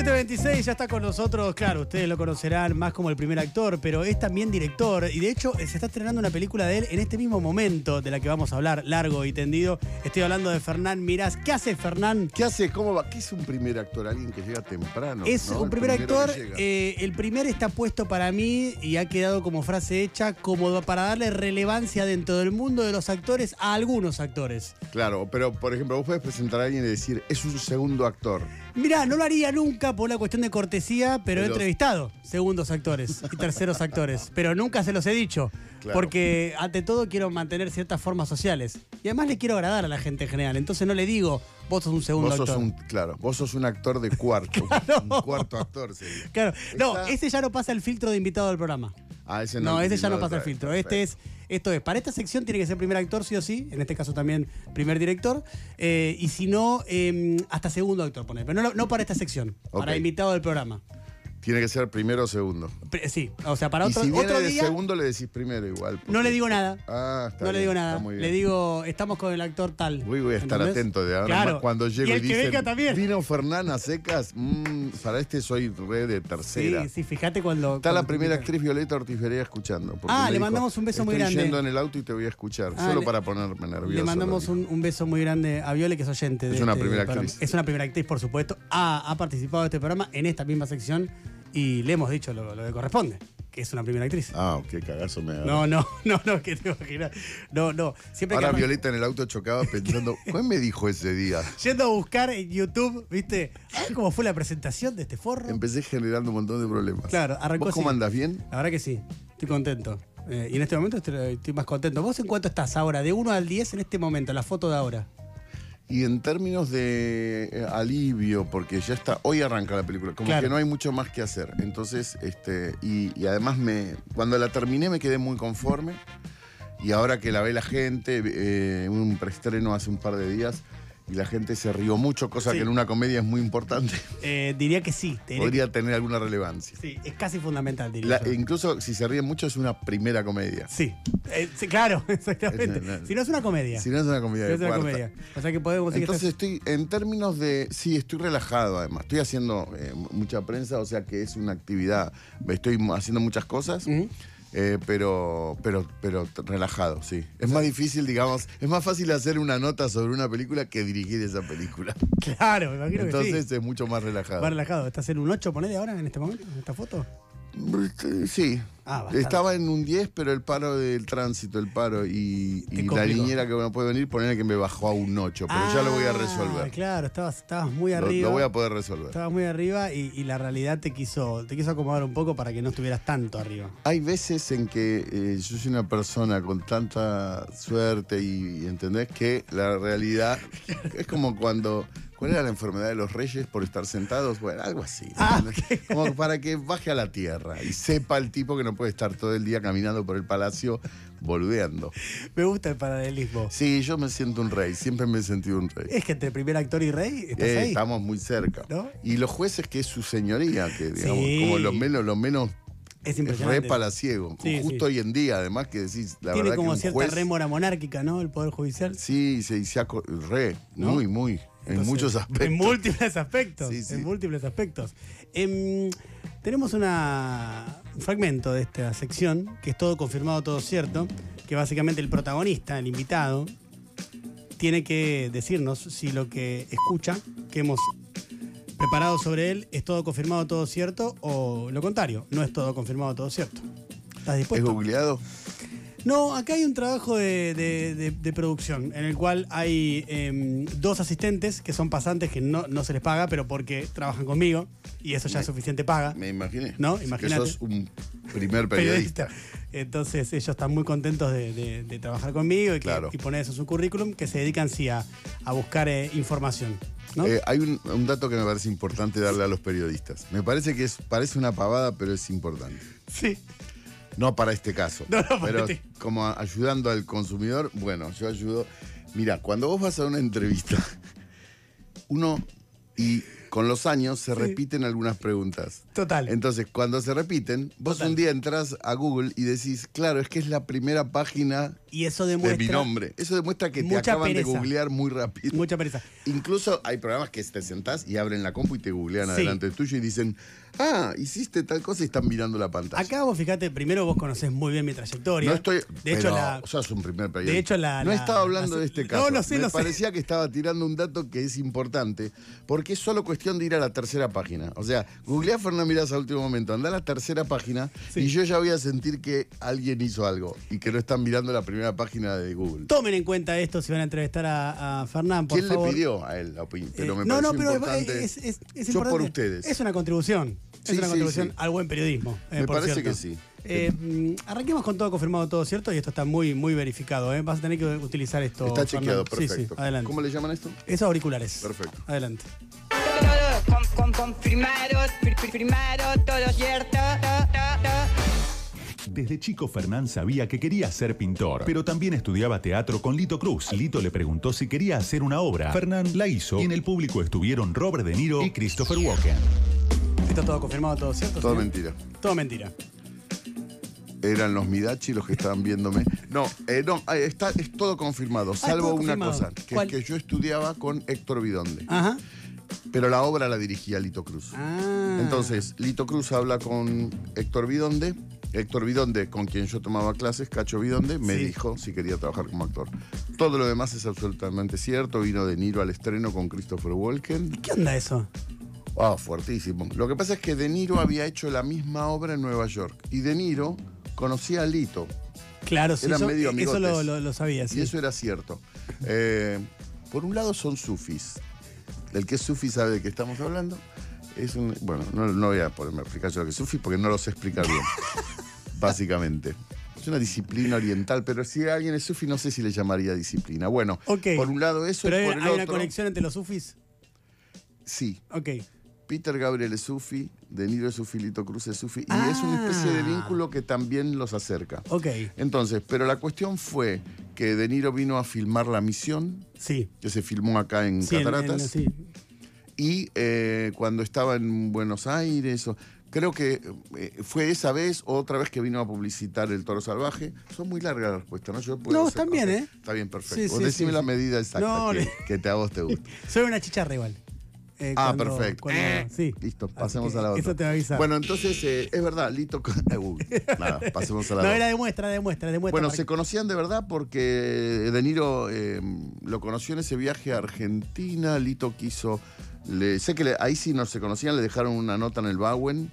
1726 ya está con nosotros, claro, ustedes lo conocerán más como el primer actor, pero es también director y de hecho se está estrenando una película de él en este mismo momento de la que vamos a hablar, largo y tendido. Estoy hablando de Fernán Mirás. ¿Qué hace Fernán? ¿Qué hace? ¿Cómo va? ¿Qué es un primer actor? Alguien que llega temprano. Es ¿no? un primer actor, eh, el primer está puesto para mí y ha quedado como frase hecha como para darle relevancia dentro del mundo de los actores a algunos actores. Claro, pero por ejemplo, vos podés presentar a alguien y decir, es un segundo actor. Mirá, no lo haría nunca por la cuestión de cortesía, pero he entrevistado segundos actores y terceros actores. Pero nunca se los he dicho. Claro. Porque ante todo quiero mantener ciertas formas sociales. Y además le quiero agradar a la gente en general. Entonces no le digo, vos sos un segundo Vos sos actor. un, claro, vos sos un actor de cuarto. Un cuarto actor sería. Claro, no, ese ya no pasa el filtro de invitado al programa. Ah, ese No, no. ese ya no pasa el filtro. Este es, esto es, para esta sección tiene que ser primer actor, sí o sí, en este caso también primer director, eh, y si no, eh, hasta segundo actor, poner, pero no, no para esta sección, para invitado del programa. Tiene que ser primero o segundo. Pre- Sí, o sea, para y otro, si viene otro de día segundo, le decís primero igual. no porque- le digo nada. Ah, está No le bien, digo está nada. muy bien. Le digo, estamos con el actor tal. Uy, voy a estar ¿Entendés? atento de ahora Claro. más cuando llego y y, el que dicen, venga también. vino Fernán a secas, mm, para este soy re de tercera. Sí, sí, fíjate cuando. Está la cuando- primera actriz Violeta Ortiz escuchando. porque Ah, me le mandamos un beso muy "Estoy grande". yendo en el auto y te voy a escuchar, Ah, solo le- para ponerme nervioso. Le mandamos lo un, dijo. un beso muy grande a Viole, que es oyente. de Es una este primera programa. actriz. Es una primera actriz, por supuesto. Ha, ha participado de este programa en esta misma sección y le hemos dicho lo, lo que corresponde, que es una primera actriz. Ah, qué cagazo me da. No, no, no, no, que te imaginas. No, no. Siempre Ahora que Violeta en el auto chocaba pensando, ¿cuál me dijo ese día? yendo a buscar en YouTube, ¿viste? Cómo fue la presentación de este forro. Empecé generando un montón de problemas. Claro, arrancó ¿Vos cómo así. andás bien? La verdad que sí, estoy contento. Eh, y en este momento estoy, estoy más contento. ¿Vos en cuánto estás ahora? De 1 al 10 en este momento, la foto de ahora. Y en términos de eh, alivio, porque ya está, hoy arranca la película, como Claro. que no hay mucho más que hacer. Entonces, este, y, y además me, cuando la terminé me quedé muy conforme. Y ahora que la ve la gente, eh, un preestreno hace un par de días, y la gente se rió mucho, cosa Sí. que en una comedia es muy importante, Eh, diría que sí. diría podría tener alguna relevancia. sí, es casi fundamental, diría. La- yo. incluso si se ríen mucho es una primera comedia. Sí, Eh, sí, claro, exactamente. Es- no, no. si no es una comedia. Si no es una comedia Si de no es una comedia. O sea que podemos Entonces que estoy, en términos de, sí, estoy relajado además. Estoy haciendo eh, mucha prensa, o sea que es una actividad, estoy haciendo muchas cosas, Ujú. Eh, pero, pero, pero relajado, sí. Es más difícil, digamos, es más fácil hacer una nota sobre una película que dirigir esa película. Claro, me imagino Entonces que es mucho más sí. relajado. Más relajado. ¿Estás en un 8, ponele ahora, en este momento, en esta foto? Sí. Ah. Estaba en un 10, pero el paro del tránsito, el paro y, la niñera que no puede venir, ponerle que me bajó a un 8, pero ya lo voy a Ah, resolver. Claro, estabas, estabas muy arriba. lo voy a poder resolver. Estabas muy arriba y, y la realidad te quiso, te quiso acomodar un poco para que no estuvieras tanto arriba. Hay veces en que eh, yo soy una persona con tanta suerte y, y entendés que la realidad es como cuando. ¿Cuál era la enfermedad de los reyes por estar sentados? Bueno, algo así. Ah. Como para que baje a la tierra y sepa el tipo que no puede estar todo el día caminando por el palacio boludeando. Me gusta el paralelismo. Sí, yo me siento un rey, siempre me he sentido un rey. Es que entre primer actor y rey estás Eh, ahí. estamos muy cerca. ¿No? Y los jueces, que es su señoría, que digamos, Sí. como lo menos, lo menos Es es impresionante. re palaciego. Sí, Justo sí. hoy en día, además, que decís, la Tiene verdad como que un cierta juez, rémora monárquica, ¿no? El Poder Judicial. Sí, se, se re, ¿No? muy, muy. en muchos aspectos. En múltiples aspectos. Sí. En múltiples aspectos. Em, tenemos una, un fragmento de esta sección, que es todo confirmado, todo cierto, que básicamente el protagonista, el invitado, tiene que decirnos si lo que escucha, que hemos preparado sobre él, es todo confirmado, todo cierto, o lo contrario, no es todo confirmado, todo cierto. ¿Estás ¿Es dispuesto? googleado? No, acá hay un trabajo de, de- de- de producción en el cual hay em, dos asistentes que son pasantes que no, no se les paga, pero porque trabajan conmigo y eso ya es suficiente paga. Me imaginé. No, Que imagínate. sos un primer periodista. Entonces ellos están muy contentos de, trabajar conmigo y, que- Claro. y poner eso en su currículum, que se dedican sí a, a buscar eh, información. ¿no? Eh, hay un, un dato que me parece importante darle a los periodistas. Me parece que es, parece una pavada, pero es importante. sí. No para este caso. No, no, pero este. como ayudando al consumidor, bueno, yo ayudo. Mira, cuando vos vas a una entrevista, uno. Y con los años se repiten algunas preguntas. Total. Entonces, cuando se repiten, vos Total. un día entras a Google y decís, claro, es que es la primera página y eso de demuestra mi nombre. Eso demuestra que te acaban de googlear muy rápido. mucha pereza. Incluso hay programas que te sentás y abren la compu y te googlean Sí. adelante tuyo y dicen, ah, hiciste tal cosa y están mirando la pantalla. Acá vos fíjate, primero vos conocés muy bien mi trayectoria. No estoy. De hecho, pero la, sos un primer periodista. de hecho, la- No la- estaba hablando la- de este no, caso. lo sé, Me lo sé. parecía que estaba tirando un dato que es importante, porque es solo cuestión de ir a la tercera página. O sea, googleá a Fernán Mirás a último momento, anda a la tercera página Sí. y yo ya voy a sentir que alguien hizo algo y que no están mirando la primera página de Google. Tomen en cuenta esto si van a entrevistar a, a Fernán, por ¿Quién favor. le pidió a él la opinión? Pero Eh, me no, no, pero importante. es, es- es yo importante. por ustedes. Es una contribución. Sí, es una sí, contribución sí. al buen periodismo. eh, Me por parece cierto. que sí. Eh, mm, arranquemos con todo confirmado, todo cierto, y esto está muy, muy verificado. ¿eh? Vas a tener que utilizar esto. Está chequeado, Sí, sí, perfecto. adelante. ¿Cómo le llaman esto? Esos auriculares. Perfecto. Adelante. Con, con, confirmado, fir- fir- firmado, todo cierto. to, to, to. Desde chico Fernán sabía que quería ser pintor, pero también estudiaba teatro con Lito Cruz. Lito le preguntó si quería hacer una obra. Fernán la hizo y en el público estuvieron Robert De Niro y Christopher Walken. Esto todo confirmado, todo cierto. Todo señor? mentira. Todo mentira. Eran los Midachi los que estaban viéndome. No, eh, no, eh, está, es todo confirmado, salvo todo una confirmado. cosa, que ¿Cuál? es que yo estudiaba con Héctor Vidonde, Ajá. Pero la obra la dirigía Lito Cruz. Ah. Entonces, Lito Cruz habla con Héctor Vidonde. Héctor Vidonde, con quien yo tomaba clases, Cacho Vidonde, me Sí. dijo si quería trabajar como actor. Todo lo demás es absolutamente cierto. Vino De Niro al estreno con Christopher Walken. ¿Qué onda eso? Ah, fuertísimo. Lo que pasa es que De Niro había hecho la misma obra en Nueva York. Y De Niro conocía a Lito. Claro, sí, Eran eso, medio eso lo, amigotes. lo- lo sabía, sí. Y eso era cierto. Eh, por un lado son sufis. El que es sufi sabe de qué estamos hablando. Es un, bueno, no, no voy a ponerme a explicar yo lo que es sufi porque no lo sé explicar bien. básicamente. Es una disciplina oriental, pero si alguien es sufi no sé si le llamaría disciplina. Bueno, por un lado eso Pero y hay, por el hay una conexión entre los sufis. Sí. Ok. Peter Gabriel es sufi, De Niro es sufi, Lito Cruz es sufi. Y es una especie de Ah. vínculo que también los acerca. Ok. Entonces, pero la cuestión fue que De Niro vino a filmar La Misión, Sí. que se filmó acá en Sí, en- en- Cataratas. sí. Y eh, cuando estaba en Buenos Aires, o- creo que eh, fue esa vez o otra vez que vino a publicitar El Toro Salvaje. Son muy largas las respuestas, ¿no? Yo puedo No, están bien. ¿eh? Está bien, perfecto. Sí, decime la medida exacta No, que, le- que te, a vos te gusta. Soy una chicharra igual. Eh, Ah, cuando- perfecto. cuando- sí. Listo, pasemos a la otra. Eso te va a avisar. Bueno, entonces, eh, es verdad, Lito. con- Eh, uy, nada, pasemos a la no, otra. era de muestra, de muestra, de muestra. Bueno, se que- conocían de verdad porque De Niro eh, lo conoció en ese viaje a Argentina. Lito quiso. le- sé que le- ahí sí no se conocían, le dejaron una nota en el Bowen.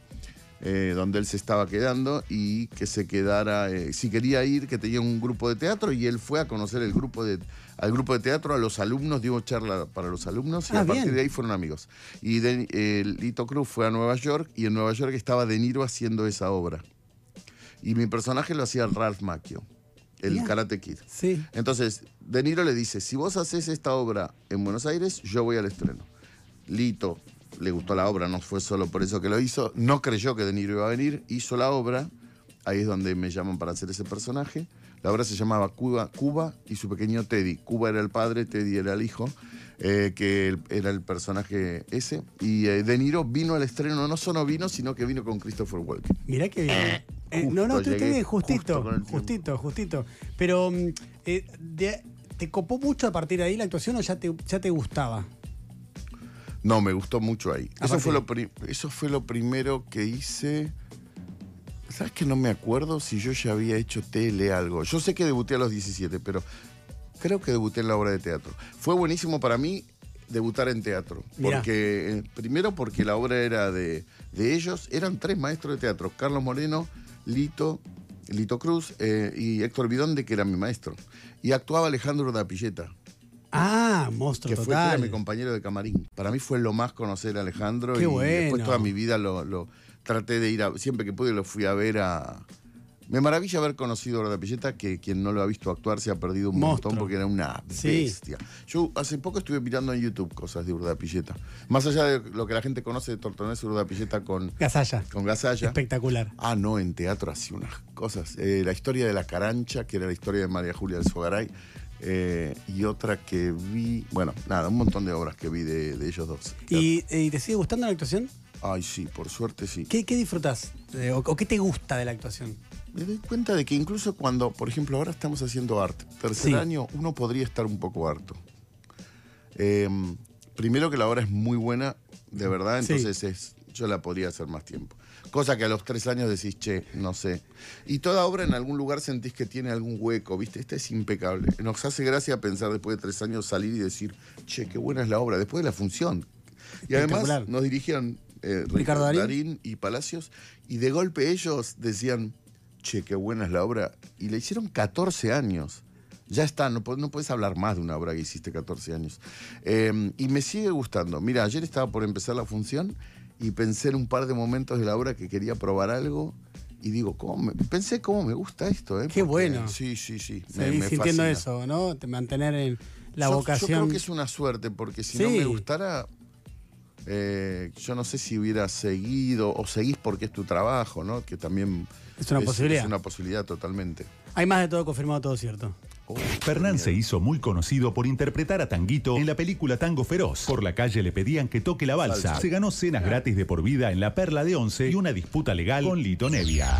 Eh, donde él se estaba quedando y que se quedara, eh, si quería ir, que tenía un grupo de teatro y él fue a conocer el grupo de, al grupo de teatro, a los alumnos, dio charla para los alumnos y Ah, a partir bien. de ahí fueron amigos. Y de- eh, Lito Cruz fue a Nueva York y en Nueva York estaba De Niro haciendo esa obra. Y mi personaje lo hacía Ralph Macchio, el Bien. Karate Kid. Sí. Entonces, De Niro le dice, si vos haces esta obra en Buenos Aires, yo voy al estreno. Lito le gustó la obra, no fue solo por eso que lo hizo, no creyó que De Niro iba a venir, hizo la obra, ahí es donde me llaman para hacer ese personaje. La obra se llamaba Cuba, Cuba y su pequeño Teddy. Cuba era el padre, Teddy era el hijo, eh, que era el personaje ese. Y eh, De Niro vino al estreno, no solo vino, sino que vino con Christopher Walken. Mirá que. Eh, justo no, no, tú justo justito, justito, justito. Pero, mm, eh, de- ¿te copó mucho a partir de ahí la actuación o ya te, ya te gustaba? No, me gustó mucho ahí. Eso fue, lo pri- eso fue lo primero que hice. ¿Sabes que no me acuerdo si yo ya había hecho tele algo? Yo sé que debuté a los 17, pero creo que debuté en la obra de teatro. Fue buenísimo para mí debutar en teatro. Mirá. Porque, eh, primero porque la obra era de, de ellos, eran tres maestros de teatro, Carlos Moreno, Lito, Lito Cruz eh, y Héctor Vidonde, que era mi maestro. Y actuaba Alejandro Dapilleta Ah, monstruo que fue era total. mi compañero de camarín. Para mí fue lo más conocer a Alejandro Qué y bueno. después toda mi vida lo, lo traté de ir a, siempre que pude lo fui a ver a me maravilla haber conocido a Orda Pilleta, que quien no lo ha visto actuar se ha perdido un Monstruo. montón porque era una Sí. bestia. Yo hace poco estuve mirando en YouTube cosas de Urda Pilleta. Más allá de lo que la gente conoce de Tortonés Urda Pilleta con, Gasalla. con Gasalla. Espectacular. Ah, no, en teatro hacía unas cosas. Eh, la historia de la carancha, que era la historia de María Julia del Sogaray, Eh, y otra que vi, bueno, nada, un montón de obras que vi de, de ellos dos. ¿Y, y te sigue gustando la actuación? Ay, sí, por suerte sí. ¿Qué, qué disfrutás? Eh, o, o qué te gusta de la actuación? Me doy cuenta de que incluso cuando, por ejemplo, ahora estamos haciendo arte, tercer Sí. año, uno podría estar un poco harto. Eh, primero que la obra es muy buena, de verdad, Sí. entonces es, yo la podría hacer más tiempo. Cosa que a los tres años decís, che, no sé. Y toda obra en algún lugar sentís que tiene algún hueco, ¿viste? Esta es impecable. Nos hace gracia pensar después de tres años salir y decir, che, qué buena es la obra, después de la función. Y además nos dirigían eh, Ricardo Darín. y Palacios, y de golpe ellos decían, che, qué buena es la obra, y le hicieron 14 años. Ya está, no, no puedes hablar más de una obra que hiciste 14 años. Eh, y me sigue gustando. Mira, ayer estaba por empezar la función y pensé en un par de momentos de la obra que quería probar algo. Y digo, ¿cómo me- pensé cómo me gusta esto, ¿eh? Qué bueno. Sí, sí, sí. Seguís sintiendo eso, ¿no? Te mantener en la yo, vocación. Yo creo que es una suerte, porque si no me gustara, eh, yo no sé si hubiera seguido, o seguís porque es tu trabajo, ¿no? Que también Es una posibilidad. Es una posibilidad totalmente. Hay más de todo confirmado, todo cierto. Fernán se hizo muy conocido por interpretar a Tanguito en la película Tango Feroz. Por la calle le pedían que toque la balsa. Se ganó cenas gratis de por vida en la Perla de Once y una disputa legal con Lito Nevia.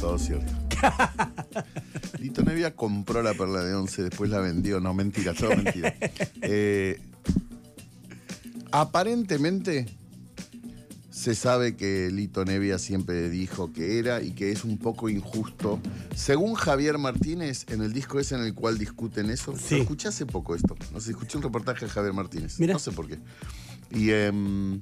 Todo cierto. Lito Nevia compró la perla de once, después la vendió. No, mentira, todo mentira. Eh, aparentemente se sabe que Lito Nevia siempre dijo que era y que es un poco injusto. Según Javier Martínez, en el disco ese en el cual discuten eso, Sí. lo escuché hace poco esto. No sé, escuché un reportaje de Javier Martínez. Mira. No sé por qué. Y em,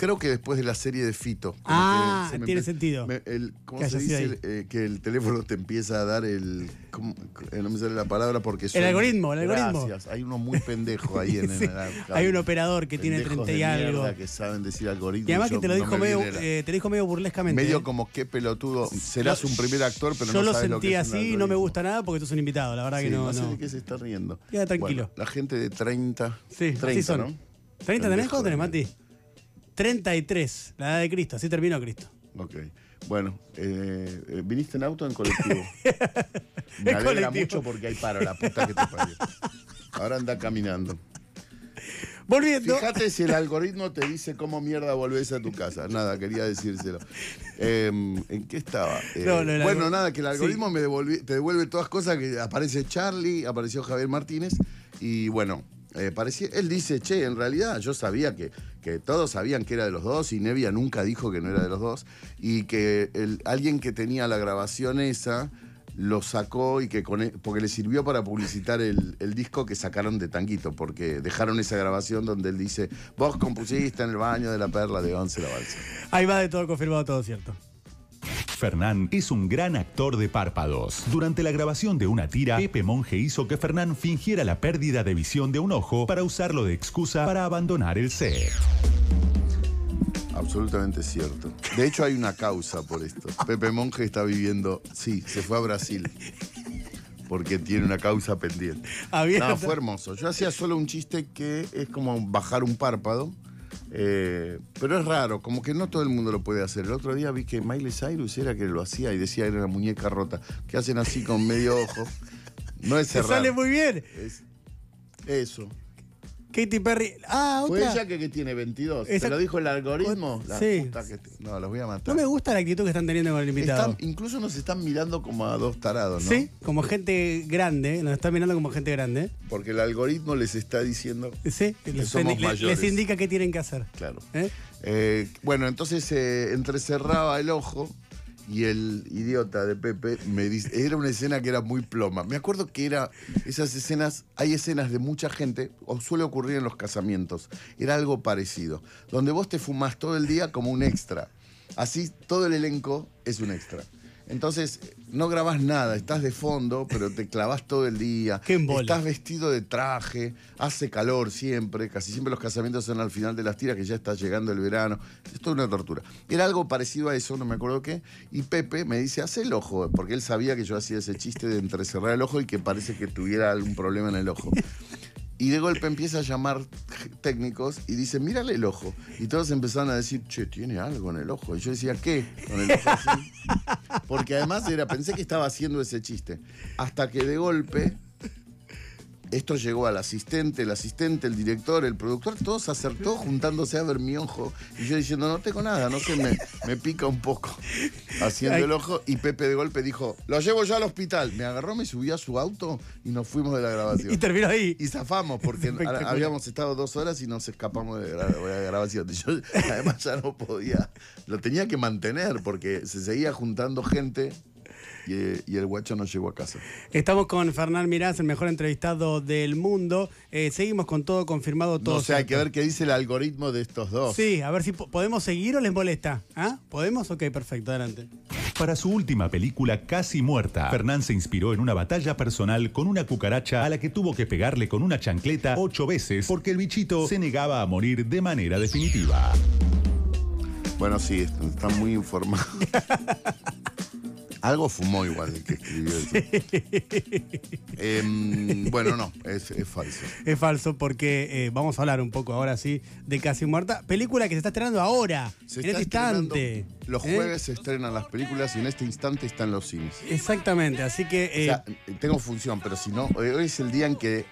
creo que después de la serie de Fito. como Ah, que se me tiene empe- sentido me- el- ¿Cómo que se haya sido dice? Eh, que el teléfono te empieza a dar el. ¿cómo? Eh, no me sale la palabra porque son- algoritmo, el algoritmo. Gracias. Hay uno muy pendejo ahí en, Sí, en el- Hay un operador que tiene Pendejos 30 y de algo. mierda que saben decir algoritmo. Y además yo que te lo no dijo me medio, viene la- eh, te lo dijo medio burlescamente. medio ¿eh? como qué pelotudo. Serás un primer actor, pero Yo no lo sabes lo que sentí es un así no me algoritmo. gusta nada porque tú sos un invitado, la verdad Sí, que no. no sé no. de qué se está riendo. Queda tranquilo. Bueno, la gente de 30. Sí, 30, así son. ¿no? ¿30 tenés? Pendejo ¿Cuánto tenés, de- Mati? 33, la edad de Cristo, así terminó Cristo. Ok. Bueno, eh, eh, ¿viniste en auto o en colectivo? Me alegra colectivo. mucho porque hay paro, la puta que te parió. Ahora anda caminando. Volviendo. Fíjate si el algoritmo te dice cómo mierda volvés a tu casa. Nada, quería decírselo. Eh, ¿En qué estaba? Eh, No, no, bueno, algor- nada, que el sí. algoritmo me te devuelve todas cosas que aparece Charlie, apareció Javier Martínez y bueno. eh, parecía, él dice, che, en realidad yo sabía que, que todos sabían que era de los dos y Nevia nunca dijo que no era de los dos y que alguien que tenía la grabación esa lo sacó y que con e- porque le sirvió para publicitar el, el disco que sacaron de Tanguito, porque dejaron esa grabación donde él dice, vos compusiste en el baño de la perla de Once la balsa. Ahí va de todo confirmado, todo cierto. Fernán es un gran actor de párpados. Durante la grabación de una tira, Pepe Monge hizo que Fernán fingiera la pérdida de visión de un ojo para usarlo de excusa para abandonar el set. Absolutamente cierto. De hecho hay una causa por esto. Pepe Monge está viviendo, sí, se fue a Brasil. Porque tiene una causa pendiente. Abierta. No, fue hermoso. Yo hacía solo un chiste que es como bajar un párpado. Eh, pero es raro, como que no todo el mundo lo puede hacer. El otro día vi que Miley Cyrus era que lo hacía y decía era una muñeca rota, que hacen así con medio ojo. No es Te cerrar. sale muy bien. Es eso. Katy Perry. Ah, Fue otra. ella que, que tiene 22. Esa- ¿Te lo dijo el algoritmo? La Sí. puta que te- No, los voy a matar. No me gusta la actitud que están teniendo con el invitado. Están- incluso nos están mirando como a dos tarados, ¿no? Sí, como gente grande, nos están mirando como gente grande. Porque el algoritmo les está diciendo, Sí, les, somos les- mayores. les indica qué tienen que hacer. claro. ¿Eh? Eh, bueno, entonces se entrecerraba el ojo y el idiota de Pepe me dice, era una escena que era muy ploma. Me acuerdo que era esas escenas, hay escenas de mucha gente, o suele ocurrir en los casamientos, era algo parecido, donde vos te fumás todo el día como un extra. Así todo el elenco es un extra. Entonces, no grabás nada, estás de fondo, pero te clavás todo el día. Qué. Estás vestido de traje, hace calor siempre, casi siempre los casamientos son al final de las tiras, que ya está llegando el verano. Es toda una tortura. Era algo parecido a eso, no me acuerdo qué. Y Pepe me dice, haz el ojo, porque él sabía que yo hacía ese chiste de entrecerrar el ojo y que parece que tuviera algún problema en el ojo. Y de golpe empieza a llamar técnicos y dice, mírale el ojo. Y todos empezaron a decir, che, tiene algo en el ojo. Y yo decía, ¿qué? Con el ojo así. Porque además era, pensé que estaba haciendo ese chiste. Hasta que de golpe esto llegó al asistente, el asistente, el director, el productor, todos acertó juntándose a ver mi ojo. Y yo diciendo, no tengo nada, no sé, me, me pica un poco haciendo Ay. el ojo. Y Pepe de golpe dijo, lo llevo yo al hospital. Me agarró, me subió a su auto y nos fuimos de la grabación. Y terminó ahí. Y zafamos porque habíamos estado dos horas y nos escapamos de la, de la grabación. Y Yo además ya no podía, lo tenía que mantener porque se seguía juntando gente y, y el guacho no llegó a casa. Estamos con Fernán Mirás, el mejor entrevistado del mundo. Eh, seguimos con todo confirmado, todo. No sé, hay que ver qué dice el algoritmo de estos dos. Sí, a ver si po- podemos seguir o les molesta. ¿Ah? ¿Podemos? Ok, perfecto, adelante. Para su última película, Casi Muerta, Fernán se inspiró en una batalla personal con una cucaracha a la que tuvo que pegarle con una chancleta ocho veces porque el bichito se negaba a morir de manera definitiva. Bueno, sí, está, está muy informado. Algo fumó igual el que escribió eso. Em, bueno, no, es, es falso. Es falso porque eh, vamos a hablar un poco ahora sí de Casi Muerta. Película que se está estrenando ahora, Se en este instante. Los ¿Eh? jueves se estrenan las películas y en este instante están los cines. Exactamente, así que... O eh, sea, tengo función, pero si no, hoy hoy es el día en que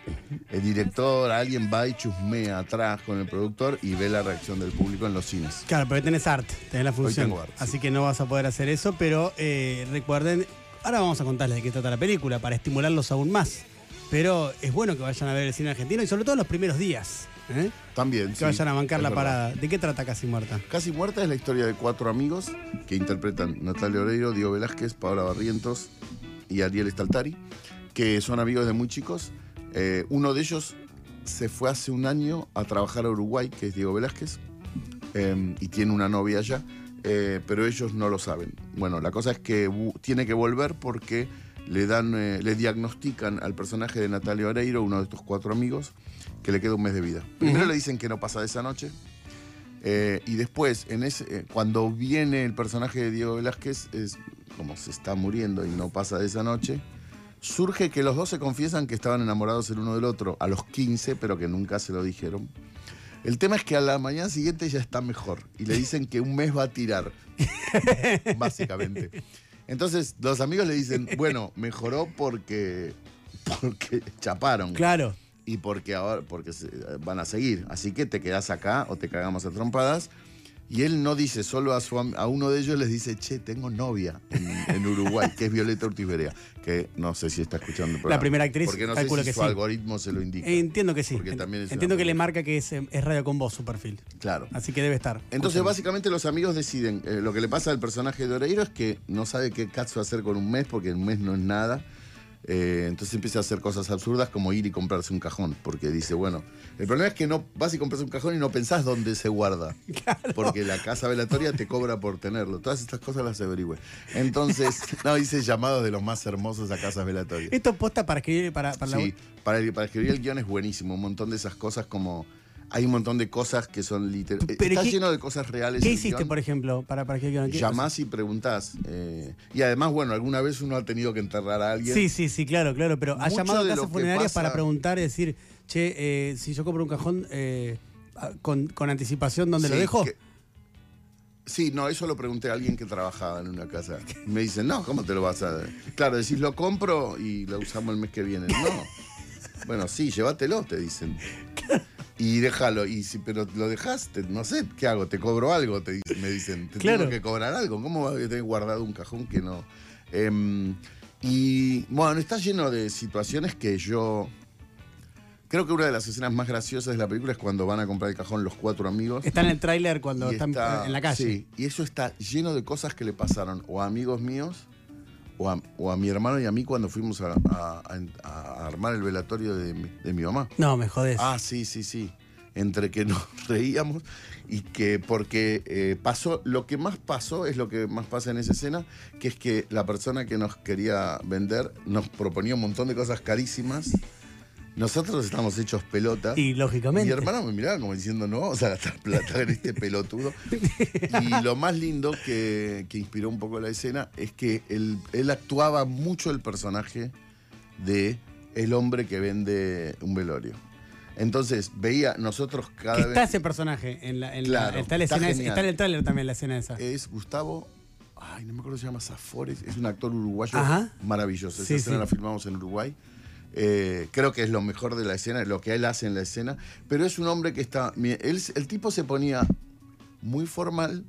el director, alguien va y chusmea atrás con el productor y ve la reacción del público en los cines. Claro, pero tenés arte, tenés la función. tengo arte, así sí. que no vas a poder hacer eso, pero eh, recuerden, ahora vamos a contarles de qué trata la película para estimularlos aún más. Pero es bueno que vayan a ver el cine argentino y sobre todo en los primeros días. ¿eh? También. Que sí, vayan a bancar la verdad. parada. ¿De qué trata Casi Muerta? Casi Muerta es la historia de cuatro amigos que interpretan Natalia Oreiro, Diego Velázquez, Paola Barrientos y Ariel Staltari, que son amigos de muy chicos. Eh, uno de ellos se fue hace un año a trabajar a Uruguay, que es Diego Velázquez, eh, y tiene una novia allá, eh, pero ellos no lo saben. Bueno, la cosa es que tiene que volver porque le dan, eh, le diagnostican al personaje de Natalia Oreiro, uno de estos cuatro amigos, que le queda un mes de vida. Primero le dicen que no pasa de esa noche. eh, y después, en ese, cuando viene el personaje de Diego Velázquez, es como se está muriendo y no pasa de esa noche, surge que los dos se confiesan que estaban enamorados el uno del otro a los 15, pero que nunca se lo dijeron. El tema es que a la mañana siguiente ya está mejor y le dicen que un mes va a tirar, básicamente. Entonces los amigos le dicen, bueno, mejoró porque, porque chaparon Claro. y porque ahora porque van a seguir. Así que te quedas acá o te cagamos a trompadas. Y él no dice, solo a, su, a uno de ellos les dice, che, tengo novia en, en Uruguay, que es Violeta Ortiz Berea, que no sé si está escuchando el programa. primera actriz, Porque no sé si que su sí. algoritmo se lo indica. Entiendo que sí. Porque Ent- también Entiendo que le marca que es, eh, es radio con voz su perfil. Claro. Así que debe estar. Entonces, básicamente, los amigos deciden. eh, lo que le pasa al personaje de Oreiro es que no sabe qué caso hacer con un mes, porque un mes no es nada. Eh, entonces empieza a hacer cosas absurdas como ir y comprarse un cajón, porque dice, bueno, el problema es que no vas y compras un cajón y no pensás dónde se guarda, porque la casa velatoria te cobra por tenerlo. Todas estas cosas las averigüe. Entonces, no, dice llamados de los más hermosos a casas velatorias. Esto posta para escribir para, para la Sí, para, para escribir el guion es buenísimo. Un montón de esas cosas como. Hay un montón de cosas que son literales. Está ¿qué- lleno de cosas reales. ¿Qué hiciste, guion. por ejemplo, para, para que ¿qué- Llamás y preguntás. eh, y además, bueno, alguna vez uno ha tenido que enterrar a alguien. Sí, sí, sí, claro, claro. Pero ha llamado a casas funerarias pasa- para preguntar y decir, che, eh, si yo compro un cajón eh, con, con anticipación, ¿dónde lo dejo? que- Sí, no, eso lo pregunté a alguien que trabajaba en una casa. Me dicen, no, ¿cómo te lo vas a.? Claro, decís, lo compro y lo usamos el mes que viene. No. Bueno, sí, llévatelo, te dicen. Y déjalo, y si, pero lo dejaste, no sé, ¿qué hago? ¿Te cobro algo? Te me dicen, te Claro. tengo que cobrar algo. ¿Cómo vas a tener guardado un cajón que no? Em, y bueno, está lleno de situaciones que yo. Creo que una de las escenas más graciosas de la película es cuando van a comprar el cajón los cuatro amigos. Está en el tráiler cuando están está- en la calle. Sí, y eso está lleno de cosas que le pasaron o a amigos míos o a, o a mi hermano y a mí cuando fuimos a, a- a- a armar el velatorio de mi, de mi mamá. No, me jodés. Ah, sí, sí, sí. Entre que nos reíamos y que porque eh, pasó, lo que más pasó es lo que más pasa en esa escena, que es que la persona que nos quería vender nos proponía un montón de cosas carísimas. Nosotros estamos hechos pelotas. y lógicamente. Mi hermano me miraba como diciendo, no vamos a gastar plata en este pelotudo. Y lo más lindo que, que inspiró un poco la escena es que él, él actuaba mucho el personaje de el hombre que vende un velorio. Entonces, veía, nosotros cada está vez... ese personaje en la, en la- Claro, está, la está escena esa- está en el tráiler también la escena esa. Es Gustavo, ay, no me acuerdo si se llama Zafores, es un actor uruguayo Ajá. maravilloso. Esa Sí, escena sí. la filmamos en Uruguay. Eh, creo que es lo mejor de la escena, lo que él hace en la escena. Pero es un hombre que está. el tipo se ponía muy formal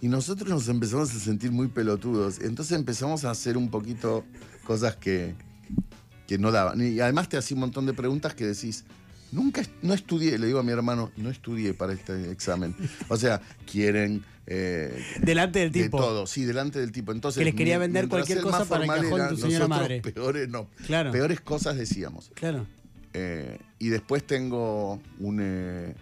y nosotros nos empezamos a sentir muy pelotudos. Entonces empezamos a hacer un poquito cosas que, que no daban. Y además te hacía un montón de preguntas que decís. Nunca, no estudié, le digo a mi hermano, no estudié para este examen. O sea, quieren eh, Delante del de tipo. todo, sí, delante del tipo. Entonces, Que les quería vender cualquier cosa para el cajón de tu señora madre. Peores, no, Claro. peores cosas decíamos. Claro. Eh, y después tengo un, eh,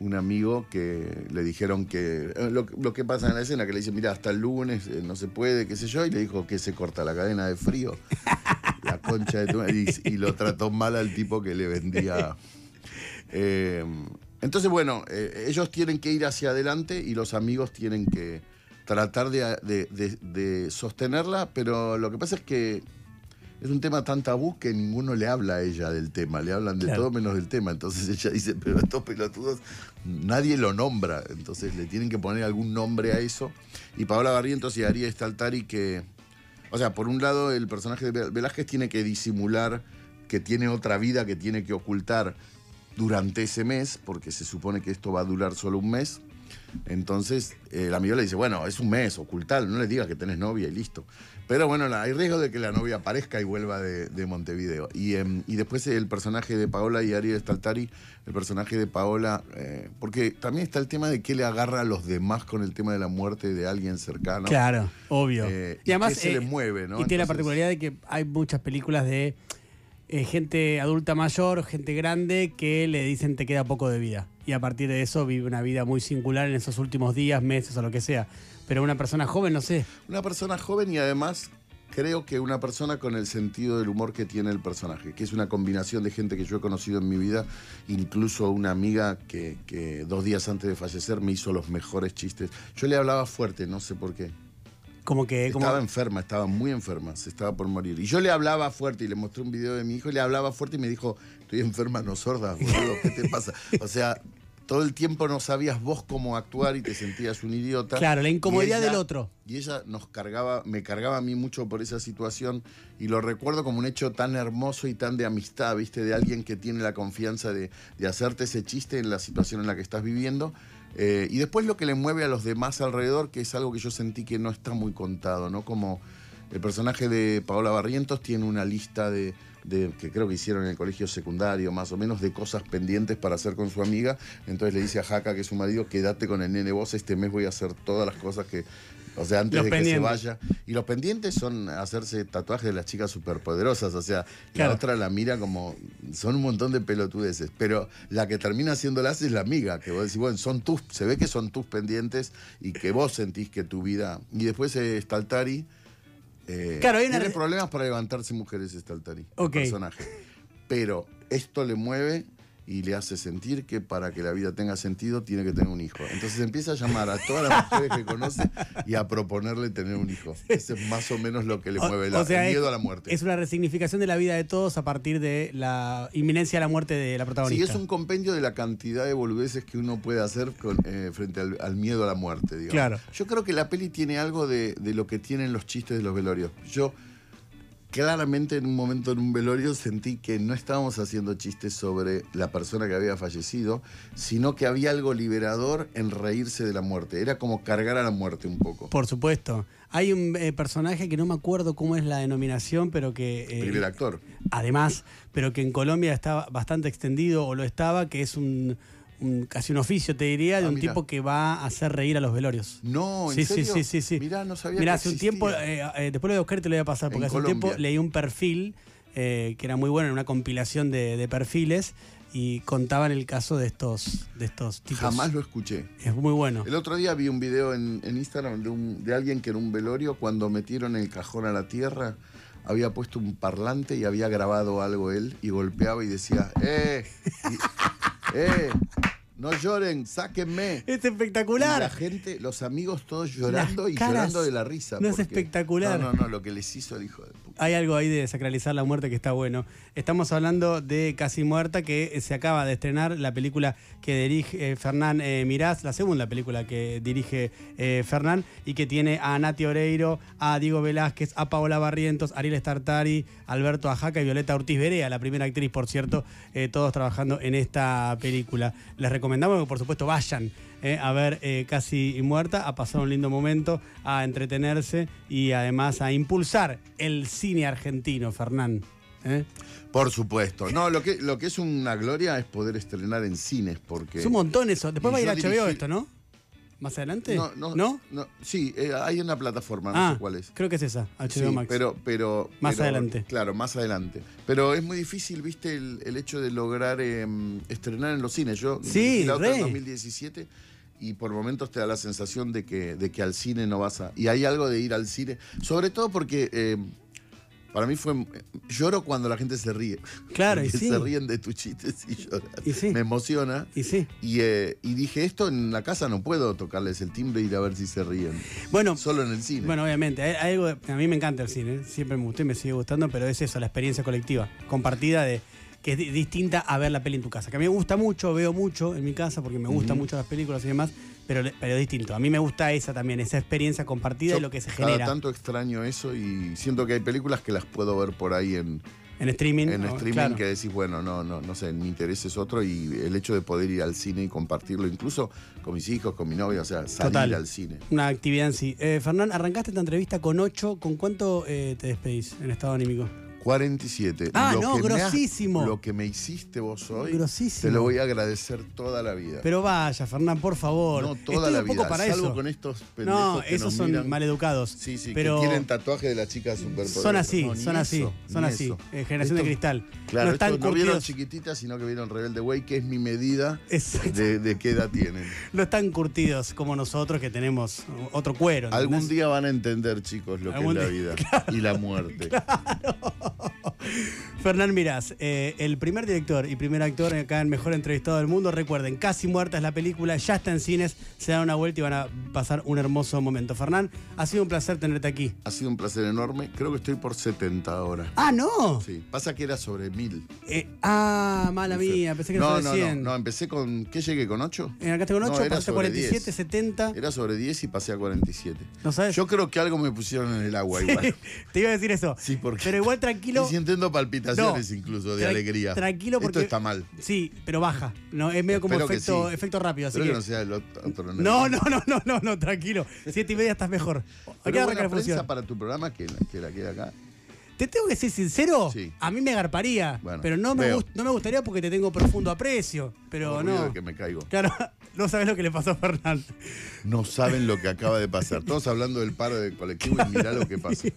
un amigo que le dijeron que. lo, lo que pasa en la escena, que le dicen, mira, hasta el lunes eh, no se puede, qué sé yo, y le dijo que se corta la cadena de frío. concha de tu. Y, y lo trató mal al tipo que le vendía. Eh, entonces, bueno, eh, ellos tienen que ir hacia adelante y los amigos tienen que tratar de, de- de- de sostenerla, pero lo que pasa es que es un tema tan tabú que ninguno le habla a ella del tema, le hablan de Claro. todo menos del tema. Entonces ella dice, pero estos pelotudos, nadie lo nombra. Entonces le tienen que poner algún nombre a eso. Y Paola Barrientos y Ariel Staltari que... O sea, por un lado el personaje de Vel- Velázquez tiene que disimular que tiene otra vida que tiene que ocultar durante ese mes, porque se supone que esto va a durar solo un mes. Entonces, eh, el amigo le dice, bueno, es un mes, ocultar, no le digas que tenés novia y listo. Pero bueno, hay riesgo de que la novia aparezca y vuelva de, de Montevideo. Y, em, y después el personaje de Paola y Ariel Staltari, el personaje de Paola, eh, porque también está el tema de qué le agarra a los demás con el tema de la muerte de alguien cercano. Claro, obvio. Eh, y además se eh, le mueve, ¿no? Y tiene la particularidad de que hay muchas películas de eh, gente adulta mayor, gente grande, que le dicen te queda poco de vida. Y a partir de eso vive una vida muy singular en esos últimos días, meses o lo que sea. Pero una persona joven, no sé. Una persona joven y además creo que una persona con el sentido del humor que tiene el personaje, que es una combinación de gente que yo he conocido en mi vida, incluso una amiga que, que dos días antes de fallecer me hizo los mejores chistes. Yo le hablaba fuerte, no sé por qué. Como que. Como, Estaba enferma, estaba muy enferma, se estaba por morir. Y yo le hablaba fuerte y le mostré un video de mi hijo y le hablaba fuerte y me dijo, estoy enferma, no sorda, boludo, ¿qué te pasa? O sea, todo el tiempo no sabías vos cómo actuar y te sentías un idiota. Claro, la incomodidad ella- del otro. Y ella nos cargaba, me cargaba a mí mucho por esa situación y lo recuerdo como un hecho tan hermoso y tan de amistad, ¿viste? De alguien que tiene la confianza de, de hacerte ese chiste en la situación en la que estás viviendo. Eh, y después lo que le mueve a los demás alrededor, que es algo que yo sentí que no está muy contado, ¿no? Como el personaje de Paola Barrientos tiene una lista de, de- que creo que hicieron en el colegio secundario, más o menos, de cosas pendientes para hacer con su amiga. Entonces le dice a Jaca, que es su marido, quédate con el nene vos, este mes voy a hacer todas las cosas que... O sea, antes Los de que se vaya. Y los pendientes son hacerse tatuajes de las chicas superpoderosas. O sea, Claro. la otra la mira como. Son un montón de pelotudeces. Pero la que termina haciéndolas es la amiga. Que vos decís, bueno, son tus. Se ve que son tus pendientes y que vos sentís que tu vida. Y después eh, Staltari. Eh, Claro, hay una tiene problemas para levantarse mujeres Staltari. el Ok. personaje. Pero esto le mueve y le hace sentir que para que la vida tenga sentido tiene que tener un hijo. Entonces empieza a llamar a todas las mujeres que conoce y a proponerle tener un hijo. Ese es más o menos lo que le O- mueve, o la- sea, el miedo es- a la muerte. Es una resignificación de la vida de todos a partir de la inminencia de la muerte de la Sí, protagonista. es un compendio de la cantidad de boludeces que uno puede hacer con, eh, frente al, al miedo a la muerte, digamos. Claro. Yo creo que la peli tiene algo de, de lo que tienen los chistes de los velorios. Yo claramente en un momento en un velorio sentí que no estábamos haciendo chistes sobre la persona que había fallecido, sino que había algo liberador en reírse de la muerte. Era como cargar a la muerte un poco. Por supuesto. Hay un eh, personaje que no me acuerdo cómo es la denominación, pero que. eh, Primer actor. además, pero que en Colombia está bastante extendido o lo estaba, que es un, un- casi un oficio, te diría, de Ah, un tipo que va a hacer reír a los velorios. No, ¿en sí, serio? sí, sí, sí, sí. Mirá, no sabía Mirá, que hace un tiempo, eh, eh, después lo voy a buscar y te lo voy a pasar, porque En hace un tiempo leí un perfil eh, que era muy bueno, en una compilación de, de perfiles, y contaban el caso de estos, de estos tipos. Jamás lo escuché. Es muy bueno. El otro día vi un video en, en Instagram de, un- de alguien que en un velorio, cuando metieron el cajón a la tierra, había puesto un parlante y había grabado algo él y golpeaba y decía, ¡eh! y- ¡eh! No lloren, sáquenme. Es Y espectacular. la gente, los amigos todos llorando Las y caras. llorando de la risa. No es espectacular. No, no, no, lo que les hizo el hijo de. Hay algo ahí de sacralizar la muerte que está bueno. Estamos hablando de Casi Muerta, que se acaba de estrenar la película que dirige eh, Fernán eh, Mirás, la segunda película que dirige eh, Fernán, y que tiene a Nati Oreiro, a Diego Velázquez, a Paola Barrientos, Ariel Startari, Alberto Ajaca y Violeta Ortiz Berea, la primera actriz, por cierto, eh, todos trabajando en esta película. Les recomendamos que, por supuesto, vayan eh, a ver eh, Casi Muerta, a pasar un lindo momento, a entretenerse y además a impulsar el cine argentino, Fernán. ¿eh? Por supuesto. No, lo que, lo que es una gloria es poder estrenar en cines, porque. Es un montón eso. Después va a ir a HBO dirigí- esto, ¿no? ¿Más adelante? No, no, no, sí, eh, hay una plataforma, no ah, sé cuál es. creo que es esa, HBO Sí, Max. pero, pero. Más pero- adelante. Claro, más adelante. Pero es muy difícil, viste, el, el hecho de lograr eh, estrenar en los cines. Yo Sí, la otra en 2017 y por momentos te da la sensación de que, de que al cine no vas a. Y hay algo de ir al cine, sobre todo porque. eh, para mí fue. Lloro cuando la gente se ríe. Claro, y sí. Se ríen de tus chistes y lloras. Y sí. Me emociona. Y sí. Y, eh, y dije, esto en la casa no puedo tocarles el timbre e ir a ver si se ríen. Bueno, Solo en el cine. Bueno, obviamente, hay, algo, a mí me encanta el cine, siempre me gustó y me sigue gustando, pero es eso, la experiencia colectiva, compartida de que es di- distinta a ver la peli en tu casa. Que a mí me gusta mucho, veo mucho en mi casa porque me gustan mucho las películas y demás, pero, pero es distinto. A mí me gusta esa también, esa experiencia compartida Yo y lo que se cada genera tanto extraño eso y siento que hay películas que las puedo ver por ahí en, en streaming. en ¿no? streaming Claro. que decís, bueno, no, no, no sé, mi interés es otro y el hecho de poder ir al cine y compartirlo, incluso con mis hijos, con mi novia, o sea, salir Total. al cine. Una actividad en sí. Eh, Fernán, arrancaste esta entrevista con 8. ¿Con cuánto eh, te despedís en estado anímico? 47. Ah, Lo no, que me has- grosísimo. lo que me hiciste vos hoy, Grosísimo. te lo voy a agradecer toda la vida. Pero vaya, Fernán, por favor. no toda Estoy la un poco vida, para salvo eso. con estos pendejos No, que esos nos son miran. maleducados. Sí, sí, pero que quieren tatuaje de la chica superpoderosa. Son así, No, son así, eso, son así. Eh, generación de cristal. Claro, no están estos no vieron curtidos. chiquititas, sino que vieron Rebelde Way, que es mi medida de, de qué edad tienen. No están curtidos como nosotros que tenemos otro cuero. ¿entendés? Algún día van a entender, chicos, lo que es la vida y la muerte. Fernán Mirás, eh, el primer director y primer actor acá en Mejor Entrevistado del Mundo. Recuerden, Casi Muerta es la película, ya está en cines, se dan una vuelta y van a pasar un hermoso momento. Fernán, ha sido un placer tenerte aquí. Ha sido un placer enorme. Creo que estoy por 70 ahora. Ah, no. Sí, pasa que era sobre 1000. Eh, ah, mala mía, pensé que era no, sobre no, 100. no, no, empecé con. ¿Qué llegué con 8? En acá No, 8, era pasé a sobre 47, 10. 70. Era sobre 10 y pasé a 47. ¿No sabes? Yo creo que algo me pusieron en el agua igual. Te iba a decir eso. Sí, porque. Pero igual tranquilo. Estoy sintiendo palpitaciones No. incluso de alegría. Tranquilo porque. Esto está mal. Sí, pero baja. No, es medio como Espero que efecto, sí. efecto rápido. Así Espero que, que. no sea el otro. No, no, no, no, no, no, tranquilo. Siete y media estás mejor. Pero buena la prensa para tu programa que, la- que la queda acá. Te tengo que ser sincero, Sí. a mí me agarparía, Bueno, pero no me, no me gustaría porque te tengo profundo aprecio. Pero no. de que me caigo. Claro, no sabes lo que le pasó a Fernán. No saben lo que acaba de pasar. Todos hablando del paro del colectivo y mirá lo que pasa.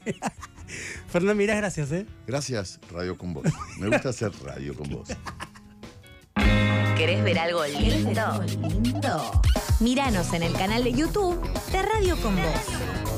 Fernán, mirá, gracias, ¿eh? Gracias, Radio con Vos. Me gusta hacer radio con vos. ¿Querés ver algo lindo? Míranos en el canal de YouTube de Radio con Voz.